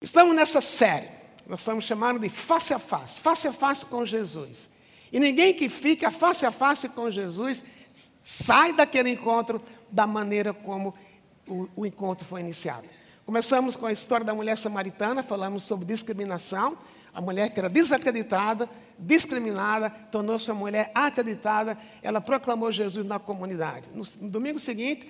Estamos nessa série, nós estamos chamando de face a face, face a face com Jesus. E ninguém que fica face a face com Jesus sai daquele encontro da maneira como o, o encontro foi iniciado. Começamos com a história da mulher samaritana, falamos sobre discriminação. A mulher que era desacreditada, discriminada, tornou-se uma mulher acreditada, ela proclamou Jesus na comunidade. No, no domingo seguinte,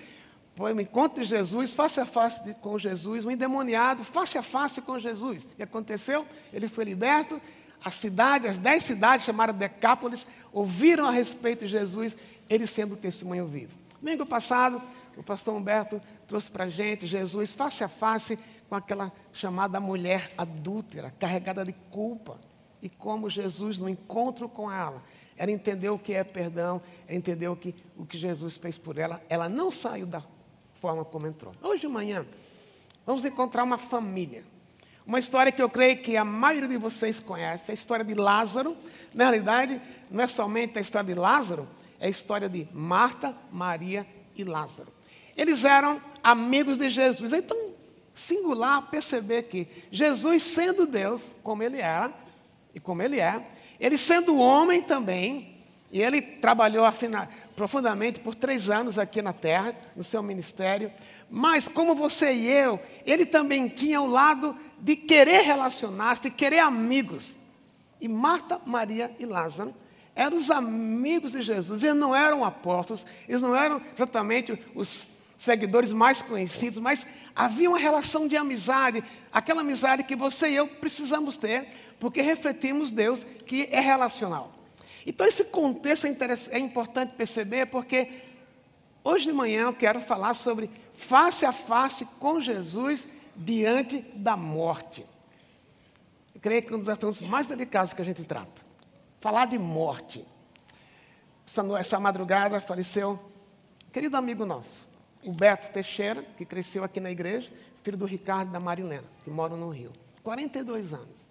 de Jesus, face a face de, com Jesus, um endemoniado, face a face com Jesus. E aconteceu, ele foi liberto, a cidade, as dez cidades chamadas Decápolis, ouviram a respeito de Jesus, ele sendo testemunho vivo. Domingo passado, o pastor Humberto trouxe para a gente Jesus face a face com aquela chamada mulher adúltera, carregada de culpa. E como Jesus, no encontro com ela, ela entendeu o que é perdão, ela entendeu que, o que Jesus fez por ela. Ela não saiu da forma como entrou. Hoje de manhã, vamos encontrar uma família. Uma história que eu creio que a maioria de vocês conhece, a história de Lázaro. Na realidade, não é somente a história de Lázaro, é a história de Marta, Maria e Lázaro. Eles eram amigos de Jesus. Então, singular perceber que Jesus, sendo Deus, como ele era, e como ele é, ele sendo homem também, e ele trabalhou profundamente por três anos aqui na terra, no seu ministério. Mas, como você e eu, ele também tinha o lado de querer relacionar-se, de querer amigos. E Marta, Maria e Lázaro eram os amigos de Jesus. Eles não eram apóstolos, eles não eram exatamente os seguidores mais conhecidos, mas havia uma relação de amizade, aquela amizade que você e eu precisamos ter, porque refletimos Deus que é relacional. Então, esse contexto é, é importante perceber, porque hoje de manhã eu quero falar sobre face a face com Jesus diante da morte. Eu creio que é um dos assuntos mais delicados que a gente trata. Falar de morte. Essa, essa madrugada faleceu um querido amigo nosso, o Beto Teixeira, que cresceu aqui na igreja, filho do Ricardo e da Marilena, que moram no Rio. 42 anos.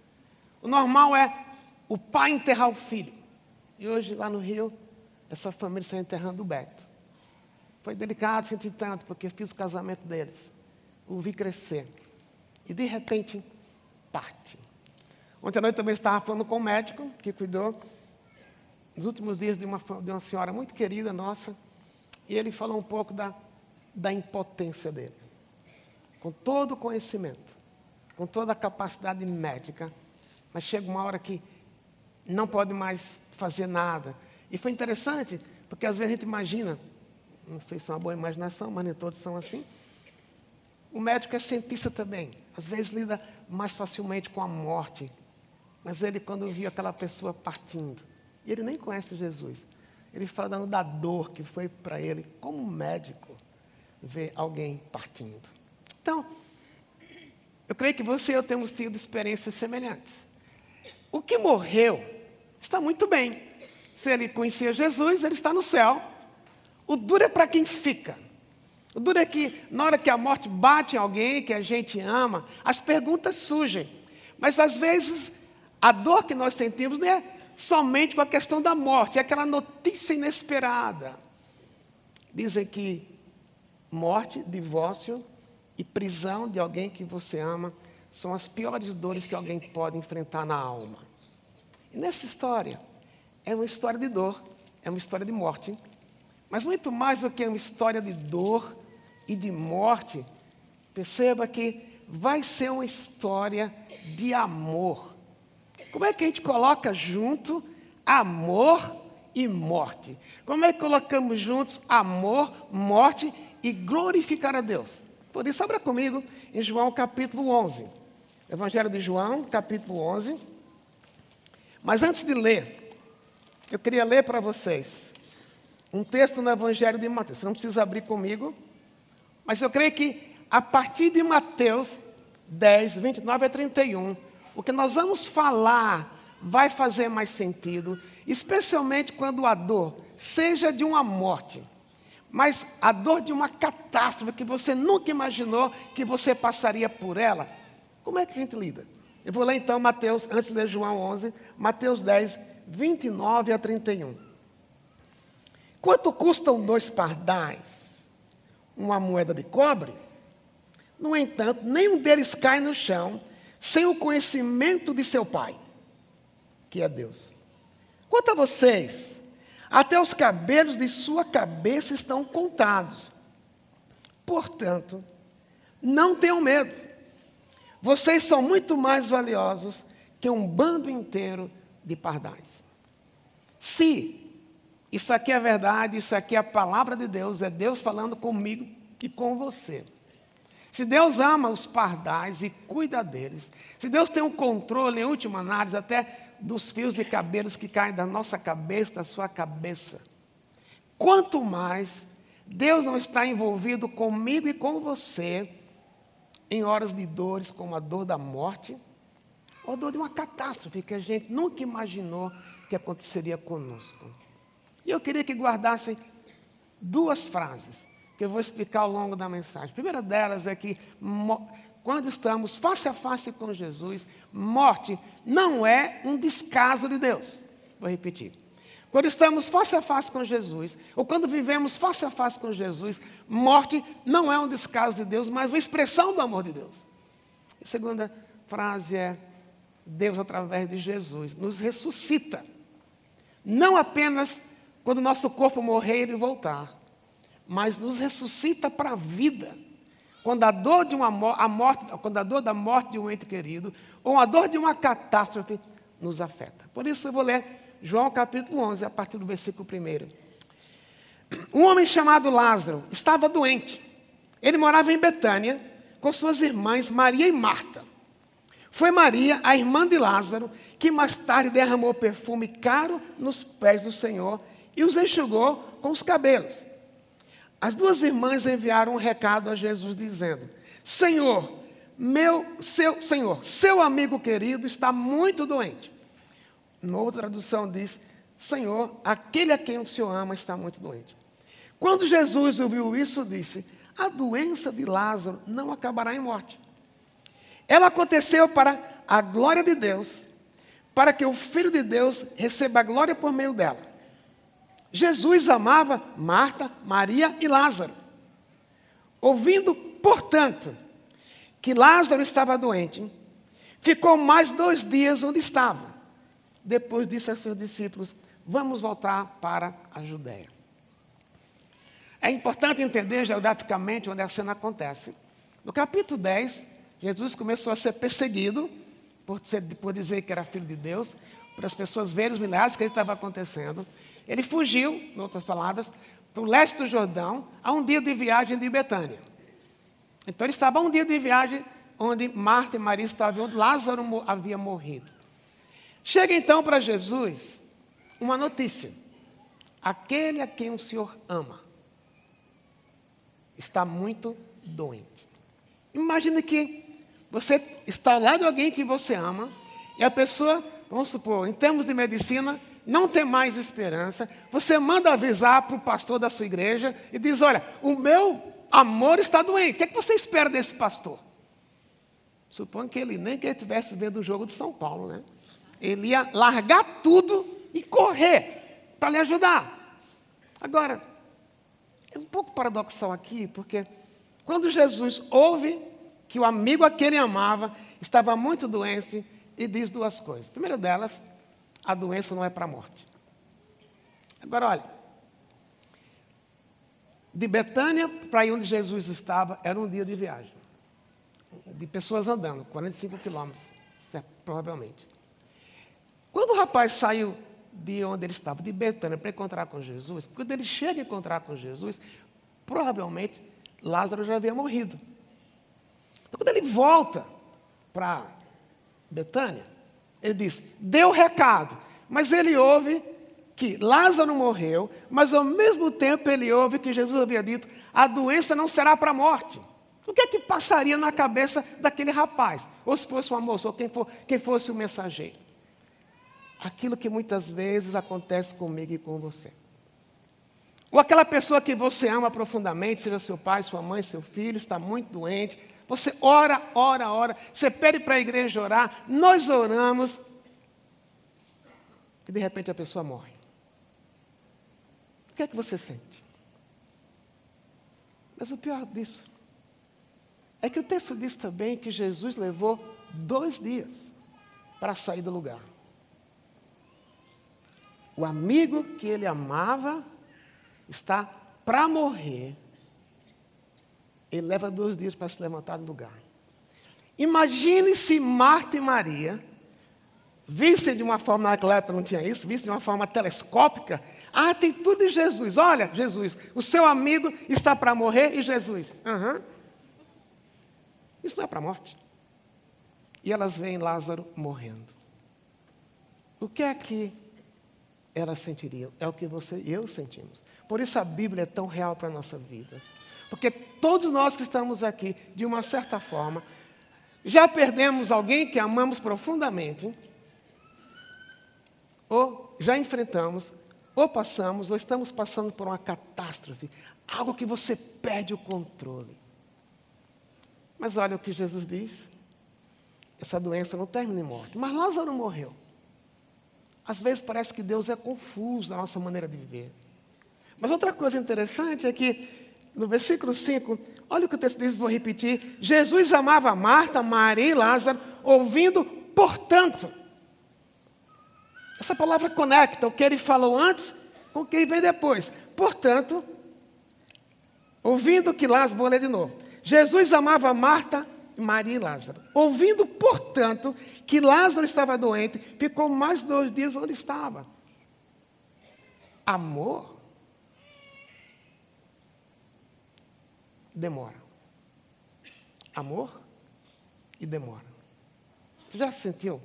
O normal é o pai enterrar o filho. E hoje, lá no Rio, essa família está enterrando o Beto. Foi delicado, senti tanto, porque fiz o casamento deles. O vi crescer. E, de repente, parte. Ontem à noite também estava falando com o médico que cuidou nos últimos dias de uma, de uma senhora muito querida nossa. E ele falou um pouco da, da impotência dele. Com todo o conhecimento, com toda a capacidade médica, mas chega uma hora que não pode mais fazer nada. E foi interessante, porque às vezes a gente imagina, não sei se é uma boa imaginação, mas nem todos são assim. O médico é cientista também, às vezes lida mais facilmente com a morte. Mas ele, quando viu aquela pessoa partindo, e ele nem conhece Jesus, ele falando da dor que foi para ele, como médico, ver alguém partindo. Então, eu creio que você e eu temos tido experiências semelhantes. O que morreu está muito bem. Se ele conhecia Jesus, ele está no céu. O duro é para quem fica. O duro é que, na hora que a morte bate em alguém que a gente ama, as perguntas surgem. Mas às vezes, a dor que nós sentimos não é somente com a questão da morte, é aquela notícia inesperada. Dizem que morte, divórcio e prisão de alguém que você ama são as piores dores que alguém pode enfrentar na alma. E nessa história, é uma história de dor, é uma história de morte, mas muito mais do que uma história de dor e de morte, perceba que vai ser uma história de amor. Como é que a gente coloca junto amor e morte? Como é que colocamos juntos amor, morte e glorificar a Deus? Por isso, abra comigo em João capítulo 11. Evangelho de João, capítulo 11. Mas antes de ler, eu queria ler para vocês um texto no Evangelho de Mateus. Você não precisa abrir comigo, mas eu creio que a partir de Mateus 10, 29 a 31, o que nós vamos falar vai fazer mais sentido, especialmente quando a dor seja de uma morte, mas a dor de uma catástrofe que você nunca imaginou que você passaria por ela. Como é que a gente lida? Eu vou ler então Mateus, antes de ler João 11, Mateus 10, 29 a 31. Quanto custam dois pardais? Uma moeda de cobre? No entanto, nenhum deles cai no chão, sem o conhecimento de seu Pai, que é Deus. Quanto a vocês, até os cabelos de sua cabeça estão contados. Portanto, não tenham medo. Vocês são muito mais valiosos que um bando inteiro de pardais. Se isso aqui é verdade, isso aqui é a palavra de Deus, é Deus falando comigo e com você. Se Deus ama os pardais e cuida deles, se Deus tem um controle, em última análise, até dos fios de cabelos que caem da nossa cabeça, da sua cabeça, quanto mais Deus não está envolvido comigo e com você em horas de dores, como a dor da morte, ou a dor de uma catástrofe que a gente nunca imaginou que aconteceria conosco. E eu queria que guardassem duas frases que eu vou explicar ao longo da mensagem. A primeira delas é que quando estamos face a face com Jesus, morte não é um descaso de Deus. Vou repetir. Quando estamos face a face com Jesus, ou quando vivemos face a face com Jesus, morte não é um descaso de Deus, mas uma expressão do amor de Deus. A segunda frase é: Deus, através de Jesus, nos ressuscita. Não apenas quando nosso corpo morrer e voltar, mas nos ressuscita para a vida. Quando a dor de uma a morte, quando a dor da morte de um ente querido ou a dor de uma catástrofe nos afeta. Por isso eu vou ler João capítulo 11, a partir do versículo 1. Um homem chamado Lázaro estava doente. Ele morava em Betânia com suas irmãs Maria e Marta. Foi Maria, a irmã de Lázaro, que mais tarde derramou perfume caro nos pés do Senhor e os enxugou com os cabelos. As duas irmãs enviaram um recado a Jesus dizendo: Senhor, meu, seu, Senhor, seu amigo querido está muito doente. Uma outra tradução diz: Senhor, aquele a quem o Senhor ama está muito doente. Quando Jesus ouviu isso, disse: A doença de Lázaro não acabará em morte. Ela aconteceu para a glória de Deus, para que o Filho de Deus receba a glória por meio dela. Jesus amava Marta, Maria e Lázaro. Ouvindo, portanto, que Lázaro estava doente, ficou mais dois dias onde estava. Depois disse a seus discípulos: Vamos voltar para a Judéia. É importante entender geograficamente onde a cena acontece. No capítulo 10, Jesus começou a ser perseguido por, ser, por dizer que era filho de Deus, para as pessoas verem os milagres que estava acontecendo. Ele fugiu, em outras palavras, para o leste do Jordão, a um dia de viagem de Betânia. Então ele estava a um dia de viagem onde Marta e Maria estavam, onde Lázaro havia morrido. Chega então para Jesus uma notícia: aquele a quem o Senhor ama está muito doente. Imagine que você está ao lado de alguém que você ama e a pessoa, vamos supor, em termos de medicina, não tem mais esperança, você manda avisar para o pastor da sua igreja e diz: Olha, o meu amor está doente. O que, é que você espera desse pastor? Suponho que ele nem que ele estivesse vendo o jogo de São Paulo, né? Ele ia largar tudo e correr para lhe ajudar. Agora, é um pouco paradoxal aqui, porque quando Jesus ouve que o amigo a quem ele amava estava muito doente, e diz duas coisas. Primeira delas, a doença não é para a morte. Agora, olha, de Betânia para onde Jesus estava, era um dia de viagem. De pessoas andando, 45 quilômetros, é, provavelmente. Quando o rapaz saiu de onde ele estava, de Betânia, para encontrar com Jesus, quando ele chega a encontrar com Jesus, provavelmente Lázaro já havia morrido. Então, quando ele volta para Betânia, ele diz: deu recado, mas ele ouve que Lázaro morreu, mas ao mesmo tempo ele ouve que Jesus havia dito: a doença não será para a morte. O que é que passaria na cabeça daquele rapaz? Ou se fosse uma moça, ou quem, for, quem fosse o mensageiro? Aquilo que muitas vezes acontece comigo e com você. Ou aquela pessoa que você ama profundamente, seja seu pai, sua mãe, seu filho, está muito doente, você ora, ora, ora. Você pede para a igreja orar. Nós oramos. E de repente a pessoa morre. O que é que você sente? Mas o pior disso é que o texto diz também que Jesus levou dois dias para sair do lugar. O amigo que ele amava está para morrer. Ele leva dois dias para se levantar do lugar. Imagine se Marta e Maria vissem de uma forma, naquela época não tinha isso, vissem de uma forma telescópica. Ah, tem tudo em Jesus. Olha, Jesus, o seu amigo está para morrer e Jesus. Uhum. Isso não é para a morte. E elas veem Lázaro morrendo. O que é que elas sentiriam? É o que você e eu sentimos. Por isso a Bíblia é tão real para a nossa vida. Porque todos nós que estamos aqui, de uma certa forma, já perdemos alguém que amamos profundamente, ou já enfrentamos, ou passamos, ou estamos passando por uma catástrofe, algo que você perde o controle. Mas olha o que Jesus diz: essa doença não termina em morte. Mas Lázaro morreu. Às vezes parece que Deus é confuso na nossa maneira de viver. Mas outra coisa interessante é que no versículo 5, olha o que o texto diz, vou repetir. Jesus amava Marta, Maria e Lázaro, ouvindo, portanto. Essa palavra conecta o que ele falou antes com o que vem depois. Portanto, ouvindo que Lázaro, vou ler de novo. Jesus amava Marta, Maria e Lázaro. Ouvindo, portanto, que Lázaro estava doente, ficou mais dois dias onde estava. Amor demora. Amor e demora. Você já se sentiu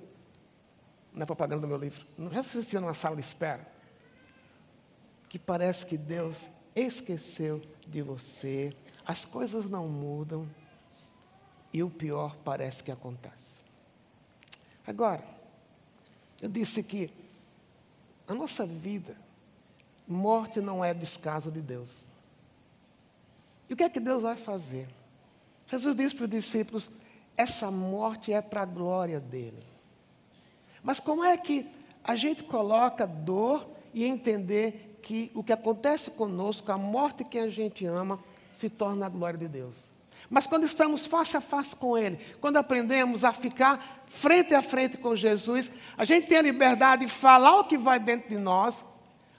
na propaganda do meu livro? Já se sentiu numa sala de espera? Que parece que Deus esqueceu de você, as coisas não mudam e o pior parece que acontece. Agora, eu disse que a nossa vida, morte não é descaso de Deus. E o que é que Deus vai fazer? Jesus disse para os discípulos: essa morte é para a glória dele. Mas como é que a gente coloca dor e entender que o que acontece conosco, a morte que a gente ama, se torna a glória de Deus? Mas quando estamos face a face com Ele, quando aprendemos a ficar frente a frente com Jesus, a gente tem a liberdade de falar o que vai dentro de nós,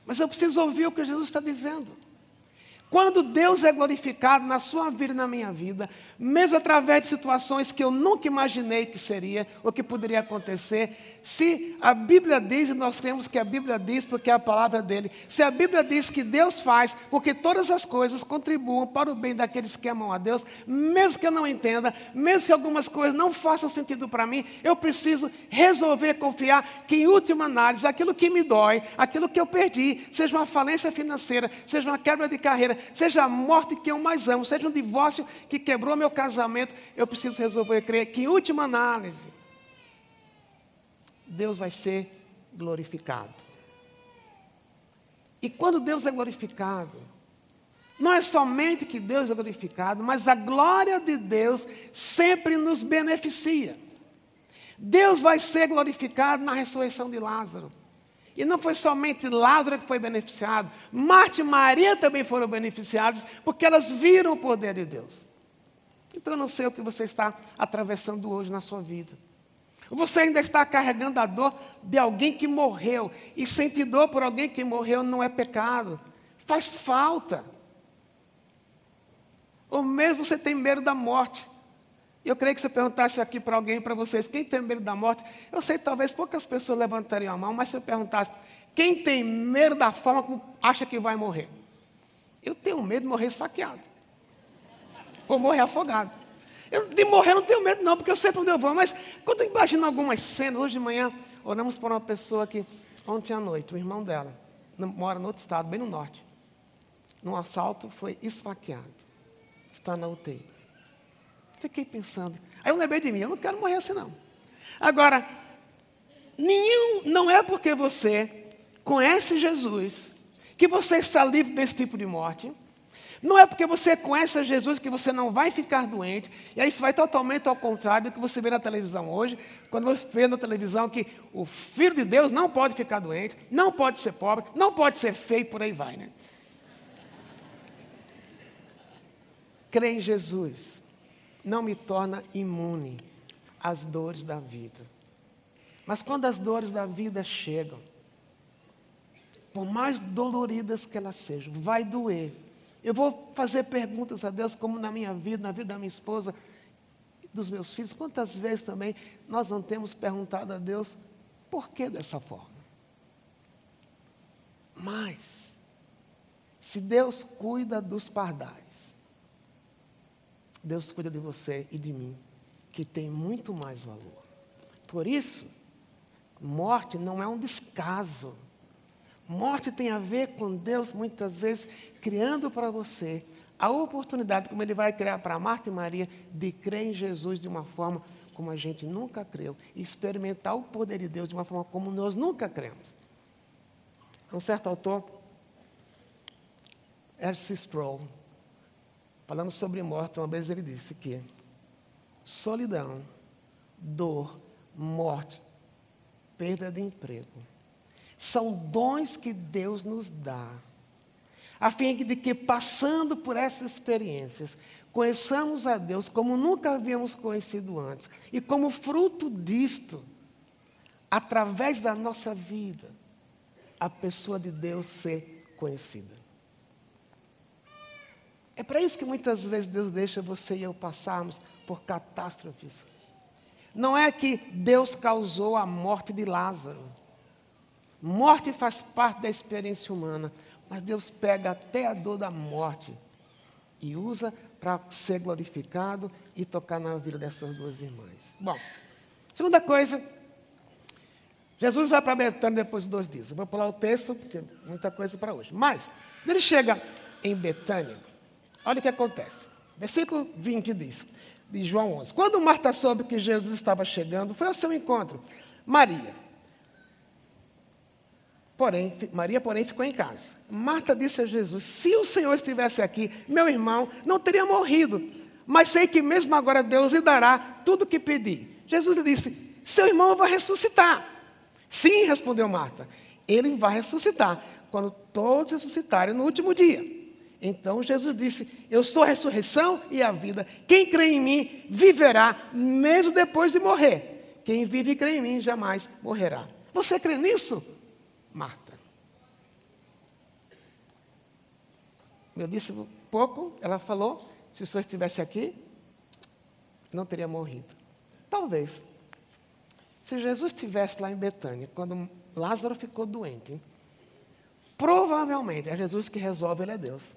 mas eu preciso ouvir o que Jesus está dizendo. Quando Deus é glorificado na sua vida e na minha vida, mesmo através de situações que eu nunca imaginei que seria ou que poderia acontecer, se a Bíblia diz, e nós temos que a Bíblia diz porque é a palavra dele, se a Bíblia diz que Deus faz porque todas as coisas contribuam para o bem daqueles que amam a Deus, mesmo que eu não entenda, mesmo que algumas coisas não façam sentido para mim, eu preciso resolver confiar que, em última análise, aquilo que me dói, aquilo que eu perdi, seja uma falência financeira, seja uma quebra de carreira, seja a morte que eu mais amo, seja um divórcio que quebrou meu casamento, eu preciso resolver crer que, em última análise, Deus vai ser glorificado. E quando Deus é glorificado, não é somente que Deus é glorificado, mas a glória de Deus sempre nos beneficia. Deus vai ser glorificado na ressurreição de Lázaro. E não foi somente Lázaro que foi beneficiado, Marta e Maria também foram beneficiadas, porque elas viram o poder de Deus. Então eu não sei o que você está atravessando hoje na sua vida. Você ainda está carregando a dor de alguém que morreu. E sentir dor por alguém que morreu não é pecado. Faz falta. Ou mesmo você tem medo da morte. Eu creio que se eu perguntasse aqui para alguém, para vocês, quem tem medo da morte, eu sei talvez poucas pessoas levantariam a mão, mas se eu perguntasse, quem tem medo da forma como acha que vai morrer? Eu tenho medo de morrer esfaqueado. Ou morrer afogado. Eu, de morrer não tenho medo, não, porque eu sei para onde eu vou. Mas quando eu imagino algumas cenas, hoje de manhã, oramos por uma pessoa que, ontem à noite, o irmão dela, mora no outro estado, bem no norte. Num assalto, foi esfaqueado. Está na UTI. Fiquei pensando. Aí eu lembrei de mim, eu não quero morrer assim, não. Agora, nenhum, não é porque você conhece Jesus que você está livre desse tipo de morte. Não é porque você conhece a Jesus que você não vai ficar doente. E aí isso vai totalmente ao contrário do que você vê na televisão hoje. Quando você vê na televisão que o Filho de Deus não pode ficar doente, não pode ser pobre, não pode ser feio, por aí vai, né? Crê em Jesus. não me torna imune às dores da vida. Mas quando as dores da vida chegam, por mais doloridas que elas sejam, vai doer. Eu vou fazer perguntas a Deus, como na minha vida, na vida da minha esposa, dos meus filhos. Quantas vezes também nós não temos perguntado a Deus por que dessa forma? Mas, se Deus cuida dos pardais, Deus cuida de você e de mim, que tem muito mais valor. Por isso, morte não é um descaso. Morte tem a ver com Deus, muitas vezes, criando para você a oportunidade, como Ele vai criar para Marta e Maria, de crer em Jesus de uma forma como a gente nunca creu, experimentar o poder de Deus de uma forma como nós nunca cremos. Um certo autor, R.C. Sproul, falando sobre morte, uma vez ele disse que solidão, dor, morte, perda de emprego, são dons que Deus nos dá, a fim de que, passando por essas experiências, conheçamos a Deus como nunca havíamos conhecido antes, e como fruto disto, através da nossa vida, a pessoa de Deus ser conhecida. É para isso que muitas vezes Deus deixa você e eu passarmos por catástrofes. Não é que Deus causou a morte de Lázaro. Morte faz parte da experiência humana, mas Deus pega até a dor da morte e usa para ser glorificado e tocar na vida dessas duas irmãs. Bom, segunda coisa, Jesus vai para Betânia depois de dois dias. Eu vou pular o texto, porque é muita coisa para hoje. Mas, ele chega em Betânia, olha o que acontece. Versículo 20 diz, de João 11. Quando Marta soube que Jesus estava chegando, foi ao seu encontro. Maria. Porém, Maria, porém, ficou em casa. Marta disse a Jesus: Se o Senhor estivesse aqui, meu irmão não teria morrido. Mas sei que mesmo agora Deus lhe dará tudo o que pedir. Jesus lhe disse: Seu irmão vai ressuscitar. Sim, respondeu Marta. Ele vai ressuscitar quando todos ressuscitarem no último dia. Então Jesus disse: Eu sou a ressurreição e a vida. Quem crê em mim viverá, mesmo depois de morrer. Quem vive e crê em mim jamais morrerá. Você crê nisso, Marta? Eu disse pouco, ela falou: se o senhor estivesse aqui, não teria morrido. Talvez. Se Jesus estivesse lá em Betânia, quando Lázaro ficou doente, provavelmente, é Jesus que resolve, ele é Deus.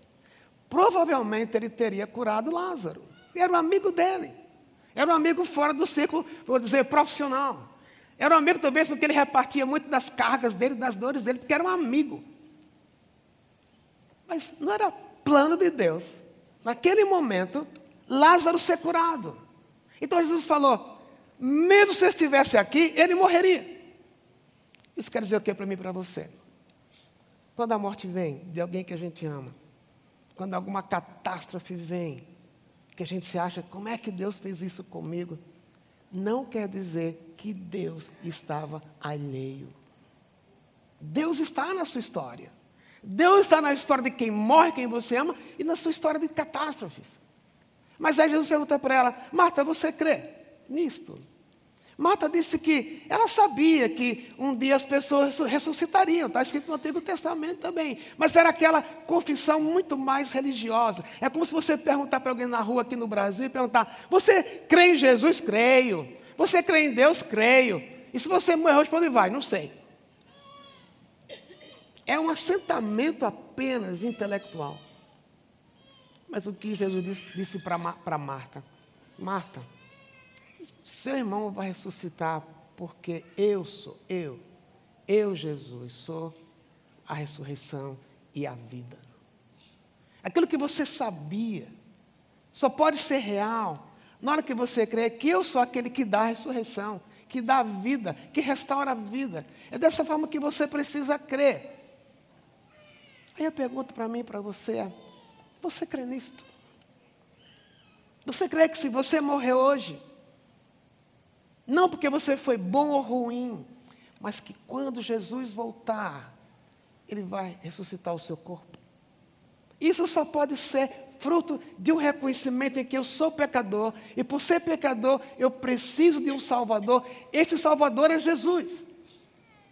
Provavelmente ele teria curado Lázaro. Era um amigo dele. Era um amigo fora do círculo, vou dizer, profissional. Era um amigo talvez porque ele repartia muito das cargas dele, das dores dele, porque era um amigo. Mas não era plano de Deus. Naquele momento, Lázaro ser curado. Então Jesus falou: mesmo se estivesse aqui, ele morreria. Isso quer dizer o que para mim e para você? Quando a morte vem de alguém que a gente ama, quando alguma catástrofe vem, que a gente se acha, como é que Deus fez isso comigo? Não quer dizer que Deus estava alheio. Deus está na sua história. Deus está na história de quem morre, quem você ama, e na sua história de catástrofes. Mas aí Jesus pergunta para ela: Marta, você crê? nisto. Marta disse que ela sabia que um dia as pessoas ressuscitariam, está escrito no Antigo Testamento também, mas era aquela confissão muito mais religiosa. É como se você perguntar para alguém na rua aqui no Brasil e perguntar: Você crê em Jesus? Creio. Você crê em Deus? Creio. E se você morrer hoje, para onde vai? Não sei. É um assentamento apenas intelectual. Mas o que Jesus disse, disse para Marta? Marta, seu irmão vai ressuscitar porque eu sou, eu, eu, Jesus, sou a ressurreição e a vida. Aquilo que você sabia só pode ser real na hora que você crê que eu sou aquele que dá a ressurreição, que dá a vida, que restaura a vida. É dessa forma que você precisa crer. Aí a pergunta para mim para você você crê nisto? Você crê que se você morrer hoje, não porque você foi bom ou ruim, mas que quando Jesus voltar, Ele vai ressuscitar o seu corpo. Isso só pode ser fruto de um reconhecimento em que eu sou pecador e por ser pecador eu preciso de um Salvador. Esse Salvador é Jesus.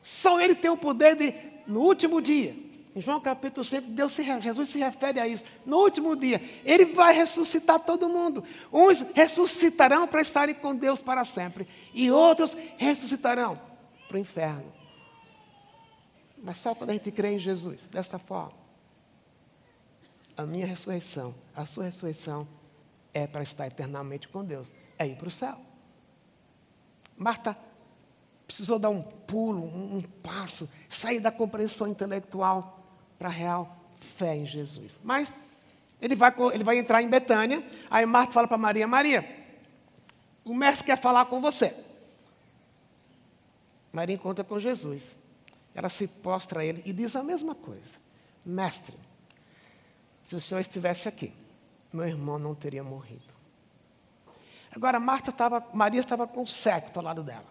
Só Ele tem o poder de, no último dia, em João capítulo 5, Deus se, Jesus se refere a isso. No último dia, Ele vai ressuscitar todo mundo. Uns ressuscitarão para estarem com Deus para sempre, e outros ressuscitarão para o inferno. Mas só quando a gente crê em Jesus, desta forma a minha ressurreição, a sua ressurreição é para estar eternamente com Deus, é ir para o céu. Marta precisou dar um pulo, um, um passo, sair da compreensão intelectual para a real fé em Jesus. Mas ele vai, ele vai entrar em Betânia, aí Marta fala para Maria: Maria, o mestre quer falar com você. Maria encontra com Jesus. Ela se prostra a ele e diz a mesma coisa: Mestre, se o Senhor estivesse aqui, meu irmão não teria morrido. Agora, Marta estava, Maria estava com o secto ao lado dela.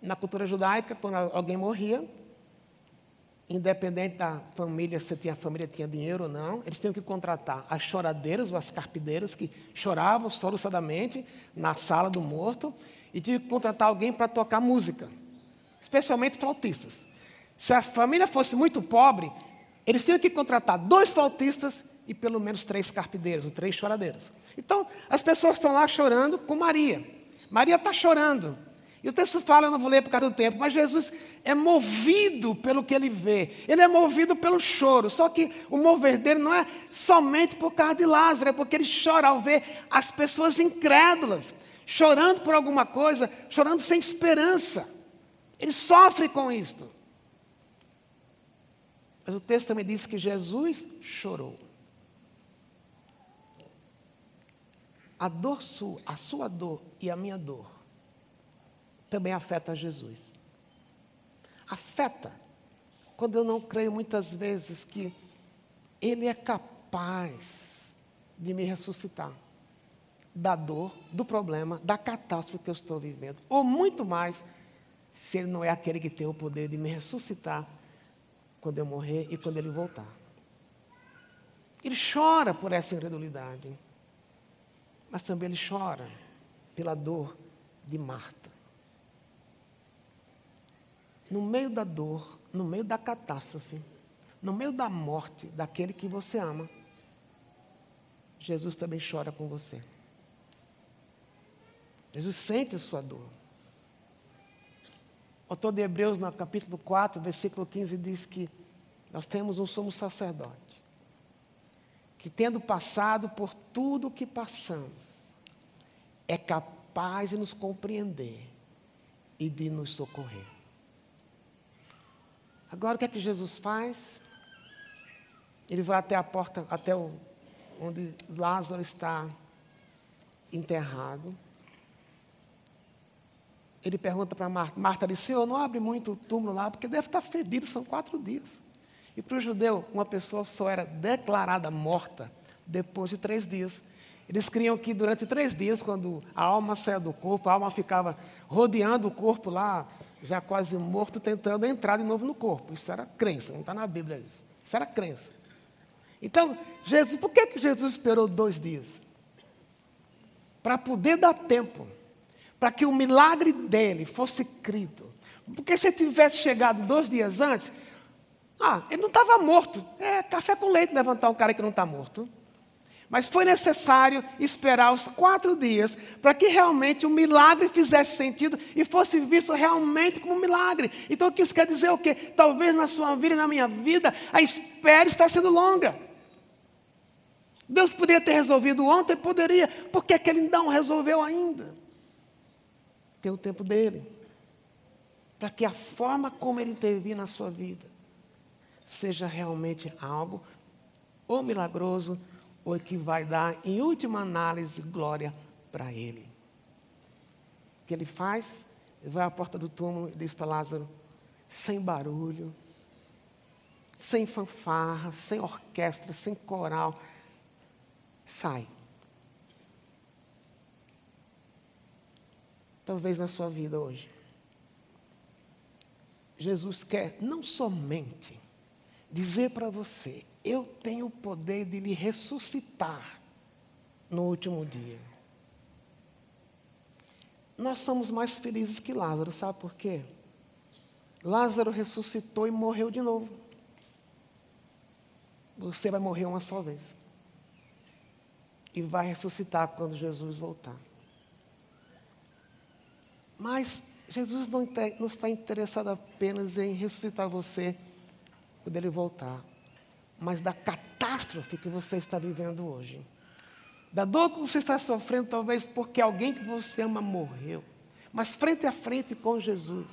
Na cultura judaica, quando alguém morria, independente da família, se a família tinha dinheiro ou não, eles tinham que contratar as choradeiras ou as carpideiras que choravam soluçadamente na sala do morto e tinham que contratar alguém para tocar música, especialmente flautistas. Se a família fosse muito pobre, eles tinham que contratar dois flautistas e pelo menos três carpideiros, ou três choradeiros. Então, as pessoas estão lá chorando com Maria. Maria está chorando. E o texto fala, eu não vou ler por causa do tempo, mas Jesus é movido pelo que ele vê. Ele é movido pelo choro. Só que o mover dele não é somente por causa de Lázaro, é porque ele chora ao ver as pessoas incrédulas, chorando por alguma coisa, chorando sem esperança. Ele sofre com isto. Mas o texto também diz que Jesus chorou. A dor sua, a sua dor e a minha dor também afeta Jesus. Afeta quando eu não creio muitas vezes que Ele é capaz de me ressuscitar da dor, do problema, da catástrofe que eu estou vivendo. Ou muito mais, se Ele não é aquele que tem o poder de me ressuscitar quando eu morrer e quando ele voltar. Ele chora por essa incredulidade, mas também ele chora pela dor de Marta. No meio da dor, no meio da catástrofe, no meio da morte daquele que você ama, Jesus também chora com você. Jesus sente a sua dor. O autor de Hebreus, no capítulo 4, versículo 15, diz que nós temos um sumo sacerdote, que tendo passado por tudo o que passamos, é capaz de nos compreender e de nos socorrer. Agora o que é que Jesus faz? Ele vai até a porta, até o, onde Lázaro está enterrado. Ele pergunta para Marta, Marta disse, Senhor, não abre muito o túmulo lá, porque deve estar fedido, são quatro dias. E para o judeu, uma pessoa só era declarada morta depois de três dias. Eles criam que durante três dias, quando a alma saia do corpo, a alma ficava rodeando o corpo lá, já quase morto, tentando entrar de novo no corpo. Isso era crença, não está na Bíblia isso. Isso era crença. Então, Jesus, por que, que Jesus esperou dois dias? Para poder dar tempo para que o milagre dele fosse crido. Porque se tivesse chegado dois dias antes, ah, ele não estava morto. É café com leite levantar um cara que não está morto. Mas foi necessário esperar os quatro dias para que realmente o milagre fizesse sentido e fosse visto realmente como um milagre. Então, o que isso quer dizer é o quê? Talvez na sua vida e na minha vida, a espera está sendo longa. Deus poderia ter resolvido ontem, poderia. Por que, é que ele não resolveu ainda? tem o tempo dele. Para que a forma como ele intervir na sua vida seja realmente algo ou milagroso, ou que vai dar, em última análise, glória para ele. O que ele faz? Ele vai à porta do túmulo e diz para Lázaro, sem barulho, sem fanfarra, sem orquestra, sem coral, sai. talvez na sua vida hoje. Jesus quer não somente dizer para você Eu tenho o poder de lhe ressuscitar no último dia. Nós somos mais felizes que Lázaro, sabe por quê? Lázaro ressuscitou e morreu de novo. Você vai morrer uma só vez. E vai ressuscitar quando Jesus voltar. Mas Jesus não, está interessado apenas em ressuscitar você quando ele voltar, mas da catástrofe que você está vivendo hoje. Da dor que você está sofrendo, talvez porque alguém que você ama morreu. Mas frente a frente com Jesus,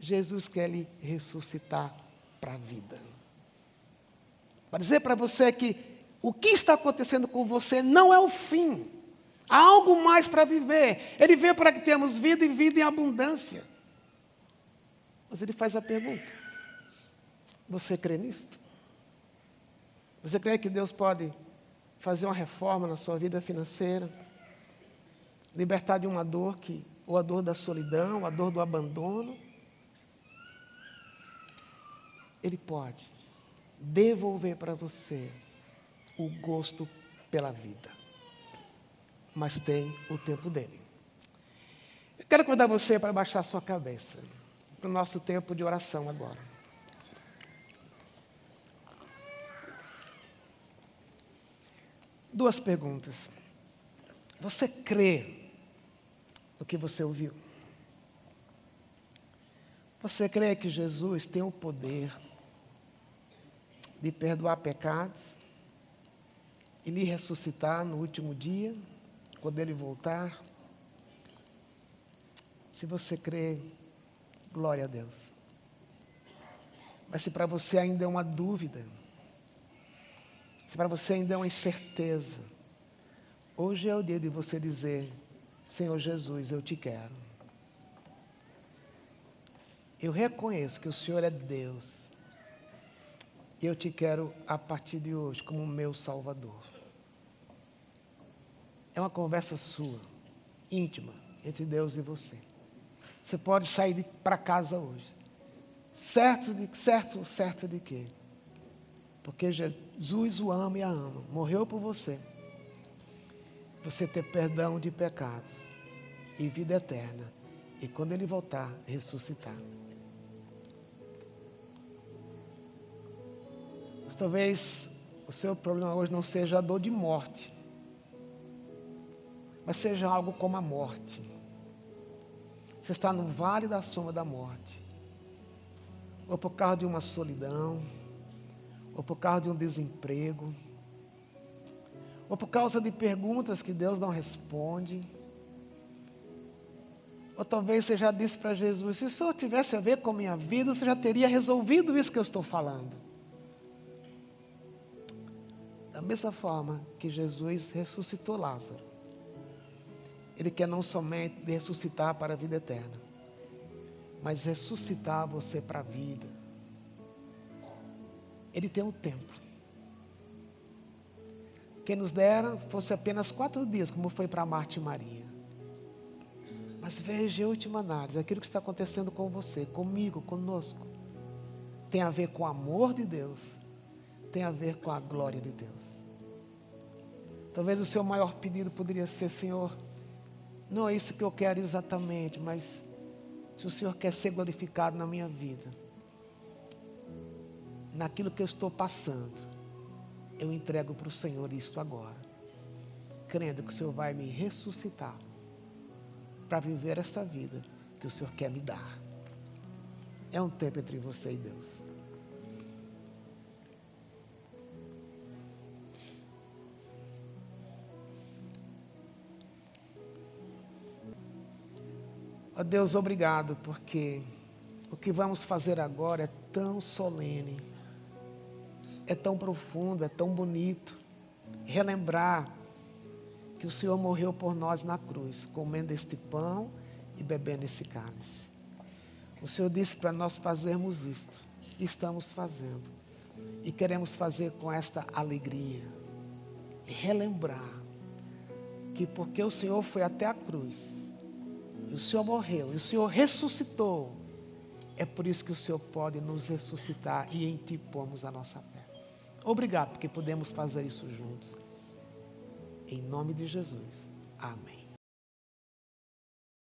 Jesus quer lhe ressuscitar para a vida. Para dizer para você que o que está acontecendo com você não é o fim. Há algo mais para viver. Ele veio para que tenhamos vida e vida em abundância. Mas ele faz a pergunta: Você crê nisto? Você crê que Deus pode fazer uma reforma na sua vida financeira? Libertar de uma dor que, ou a dor da solidão, a dor do abandono? Ele pode devolver para você o gosto pela vida mas tem o tempo dele. Eu quero convidar você para baixar sua cabeça para o nosso tempo de oração agora. Duas perguntas. Você crê no que você ouviu? Você crê que Jesus tem o poder de perdoar pecados e lhe ressuscitar no último dia? quando ele voltar. Se você crê, glória a Deus. Mas se para você ainda é uma dúvida, se para você ainda é uma incerteza, hoje é o dia de você dizer: Senhor Jesus, eu te quero. Eu reconheço que o Senhor é Deus. E eu te quero a partir de hoje como meu Salvador. É uma conversa sua, íntima, entre Deus e você. Você pode sair para casa hoje. Certo de certo, certo de quê? Porque Jesus o ama e a ama. Morreu por você. Você ter perdão de pecados e vida eterna. E quando ele voltar, ressuscitar. Mas talvez o seu problema hoje não seja a dor de morte mas seja algo como a morte. Você está no vale da sombra da morte, ou por causa de uma solidão, ou por causa de um desemprego, ou por causa de perguntas que Deus não responde. Ou talvez você já disse para Jesus: se o Senhor tivesse a ver com a minha vida, você já teria resolvido isso que eu estou falando. Da mesma forma que Jesus ressuscitou Lázaro, ele quer não somente ressuscitar para a vida eterna, mas ressuscitar você para a vida. Ele tem um tempo. Quem nos dera fosse apenas quatro dias, como foi para Marte e Maria. Mas veja, em última análise, aquilo que está acontecendo com você, comigo, conosco, tem a ver com o amor de Deus, tem a ver com a glória de Deus. Talvez o seu maior pedido poderia ser, Senhor, não é isso que eu quero exatamente, mas se o Senhor quer ser glorificado na minha vida, naquilo que eu estou passando, eu entrego para o Senhor isto agora, crendo que o Senhor vai me ressuscitar para viver essa vida que o Senhor quer me dar. É um tempo entre você e Deus. Oh Deus, obrigado, porque o que vamos fazer agora é tão solene, é tão profundo, é tão bonito. Relembrar que o Senhor morreu por nós na cruz, comendo este pão e bebendo esse cálice. O Senhor disse para nós fazermos isto, e estamos fazendo, e queremos fazer com esta alegria. Relembrar que porque o Senhor foi até a cruz, e o Senhor morreu, e o Senhor ressuscitou. É por isso que o Senhor pode nos ressuscitar e em Ti pomos a nossa fé. Obrigado porque podemos fazer isso juntos. Em nome de Jesus. Amém.